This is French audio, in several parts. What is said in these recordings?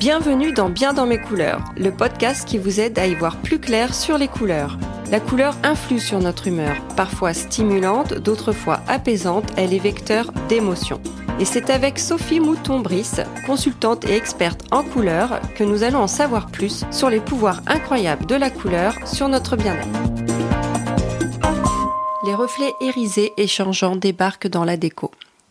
Bienvenue dans Bien dans mes couleurs, le podcast qui vous aide à y voir plus clair sur les couleurs. La couleur influe sur notre humeur, parfois stimulante, d'autres fois apaisante, elle est vecteur d'émotions. Et c'est avec Sophie Mouton-Brice, consultante et experte en couleurs, que nous allons en savoir plus sur les pouvoirs incroyables de la couleur sur notre bien-être. Les reflets irisés et changeants débarquent dans la déco.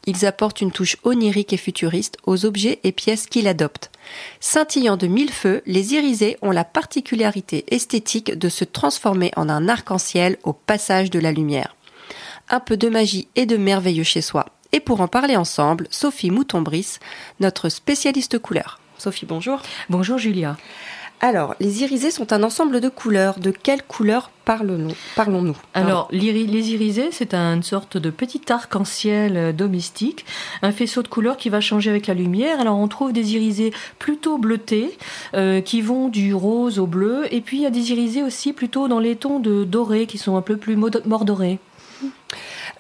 Ils apportent une touche onirique et futuriste aux objets et pièces qu'ils adoptent. Scintillant de mille feux, les irisés ont la particularité esthétique de se transformer en un arc-en-ciel au passage de la lumière. Un peu de magie et de merveilleux chez soi. Et pour en parler ensemble, Sophie Mouton-Brice, notre spécialiste couleur. Sophie, bonjour. Bonjour Julia. Alors, les irisés sont un ensemble de couleurs. De quelles couleurs parlons-nous? Parlons Alors, les irisés, c'est une sorte de petit arc-en-ciel euh, domestique, un faisceau de couleurs qui va changer avec la lumière. Alors, on trouve des irisés plutôt bleutés, euh, qui vont du rose au bleu, et puis il y a des irisés aussi plutôt dans les tons de doré, qui sont un peu plus mordorés.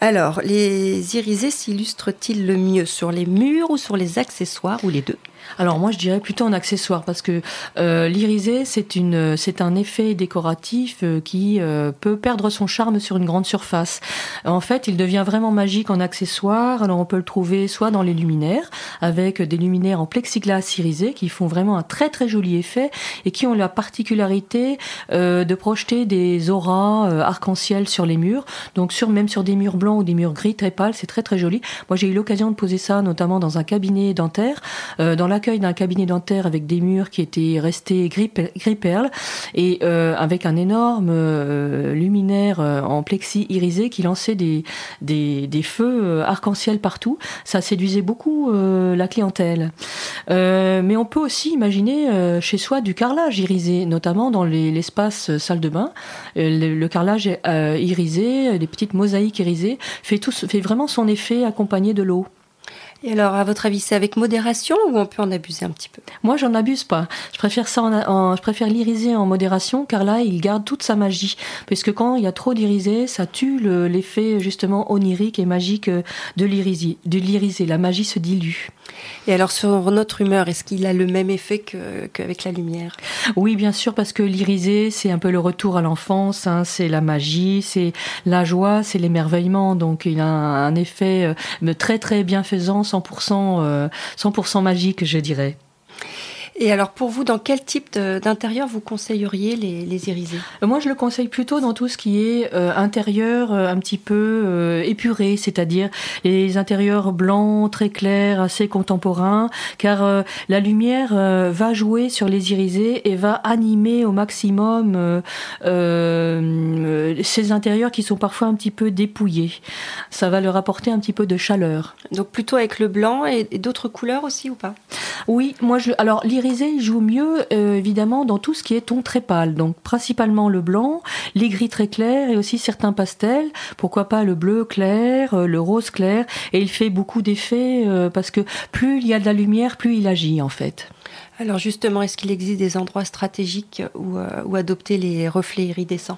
Alors, les irisés s'illustrent-ils le mieux sur les murs ou sur les accessoires ou les deux? Alors moi je dirais plutôt en accessoire parce que euh, l'irisé c'est une c'est un effet décoratif euh, qui euh, peut perdre son charme sur une grande surface. En fait, il devient vraiment magique en accessoire. Alors on peut le trouver soit dans les luminaires avec des luminaires en plexiglas irisé qui font vraiment un très très joli effet et qui ont la particularité de projeter des auras arc-en-ciel sur les murs. Donc sur même sur des murs blancs ou des murs gris très pâles, c'est très très joli. Moi j'ai eu l'occasion de poser ça notamment dans un cabinet dentaire dans la l'accueil d'un cabinet dentaire avec des murs qui étaient restés gris, gris perle et euh, avec un énorme euh, luminaire euh, en plexi irisé qui lançait des, feux arc-en-ciel partout. Ça séduisait beaucoup la clientèle. mais on peut aussi imaginer chez soi du carrelage irisé, notamment dans l'espace salle de bain. Le, carrelage irisé, des petites mosaïques irisées, fait, tout, fait vraiment son effet accompagné de l'eau. Et alors, à votre avis, c'est avec modération ou on peut en abuser un petit peu? Moi, j'en abuse pas. Je préfère ça, en, je préfère l'iriser en modération, car là, il garde toute sa magie. Puisque quand il y a trop d'irisé, ça tue l'effet justement onirique et magique euh, de l'irisé. De l'irisé, la magie se dilue. Et alors, sur notre humeur, est-ce qu'il a le même effet qu'avec la lumière? Oui, bien sûr, parce que l'irisé, c'est un peu le retour à l'enfance. Hein, c'est la magie, c'est la joie, c'est l'émerveillement. Donc, il a un, effet euh, très très bienfaisant 100%, 100 euh, magique, je dirais. Et alors pour vous, dans quel type d'intérieur vous conseilleriez les, les irisés euh, Moi, je le conseille plutôt dans tout ce qui est euh, intérieur un petit peu épuré, c'est-à-dire les intérieurs blancs, très clairs, assez contemporains, car la lumière va jouer sur les irisés et va animer au maximum ces intérieurs qui sont parfois un petit peu dépouillés. Ça va leur apporter un petit peu de chaleur. Donc plutôt avec le blanc et, d'autres couleurs aussi ou pas? Oui, moi je alors l'irisé joue mieux euh, évidemment dans tout ce qui est ton très pâle. Donc principalement le blanc, les gris très clairs et aussi certains pastels, pourquoi pas le bleu clair, euh, le rose clair et il fait beaucoup d'effets euh, parce que plus il y a de la lumière, plus il agit en fait. Alors justement, est-ce qu'il existe des endroits stratégiques où, où adopter les reflets iridescents?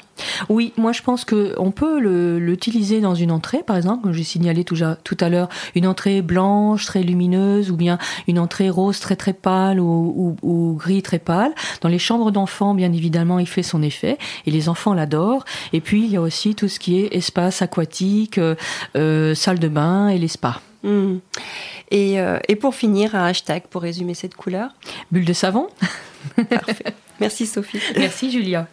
Oui, moi je pense qu'on peut l'utiliser dans une entrée, par exemple, comme j'ai signalé tout, à l'heure, une entrée blanche très lumineuse ou bien une entrée rose très très pâle ou, ou, gris très pâle. Dans les chambres d'enfants, bien évidemment, il fait son effet et les enfants l'adorent. Et puis il y a aussi tout ce qui est espace aquatique, euh, euh salle de bain et les spas. Mmh. Et, euh, et, pour finir, un hashtag pour résumer cette couleur Bulle de savon. Parfait. Merci Sophie. Merci Julia.